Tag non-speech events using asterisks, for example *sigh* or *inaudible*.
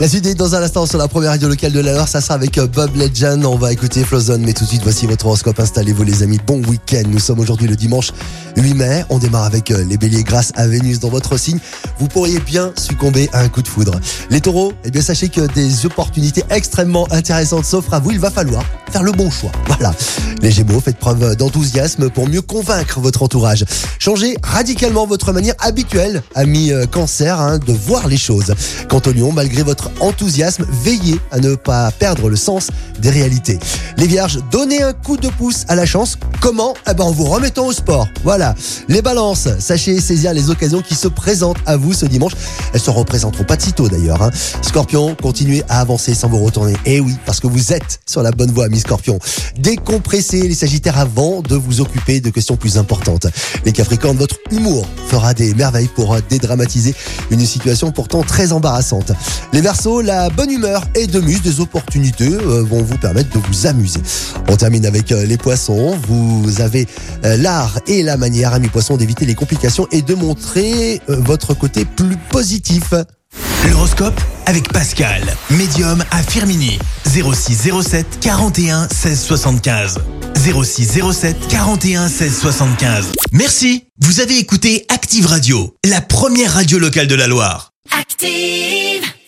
La suite est dans un instant sur la première radio locale de la ça sera avec euh, Bob Legend. On va écouter Flowzone, mais tout de suite, voici votre horoscope. Installez-vous les amis, bon week-end. Nous sommes aujourd'hui le dimanche 8 mai. On démarre avec euh, les béliers grâce à Vénus dans votre signe. Vous pourriez bien succomber à un coup de foudre. Les taureaux, eh bien sachez que des opportunités extrêmement intéressantes s'offrent à vous. Il va falloir faire le bon choix. *laughs* Voilà. Les gémeaux, faites preuve d'enthousiasme pour mieux convaincre votre entourage. Changez radicalement votre manière habituelle, ami euh, cancer, hein, de voir les choses. Quant au lion, malgré votre enthousiasme, veillez à ne pas perdre le sens des réalités. Les vierges, donnez un coup de pouce à la chance. Comment? Eh ben en vous remettant au sport. Voilà. Les balances, sachez saisir les occasions qui se présentent à vous ce dimanche. Elles se représenteront pas de sitôt d'ailleurs. Hein. Scorpion, continuez à avancer sans vous retourner. Eh oui, parce que vous êtes sur la bonne voie, ami Scorpion. Décompressez les sagittaires avant de vous occuper de questions plus importantes. Les capricornes, votre humour fera des merveilles pour dédramatiser une situation pourtant très embarrassante. Les versos, la bonne humeur et de muse des opportunités euh, vont vous permettre de vous amuser. On termine avec euh, les poissons. Avez euh, l'art et la manière, ami poisson, d'éviter les complications et de montrer euh, votre côté plus positif. L'horoscope avec Pascal, médium à Firmini. 06 07 41 16 75. 06 07 41 16 75. Merci. Vous avez écouté Active Radio, la première radio locale de la Loire. Active.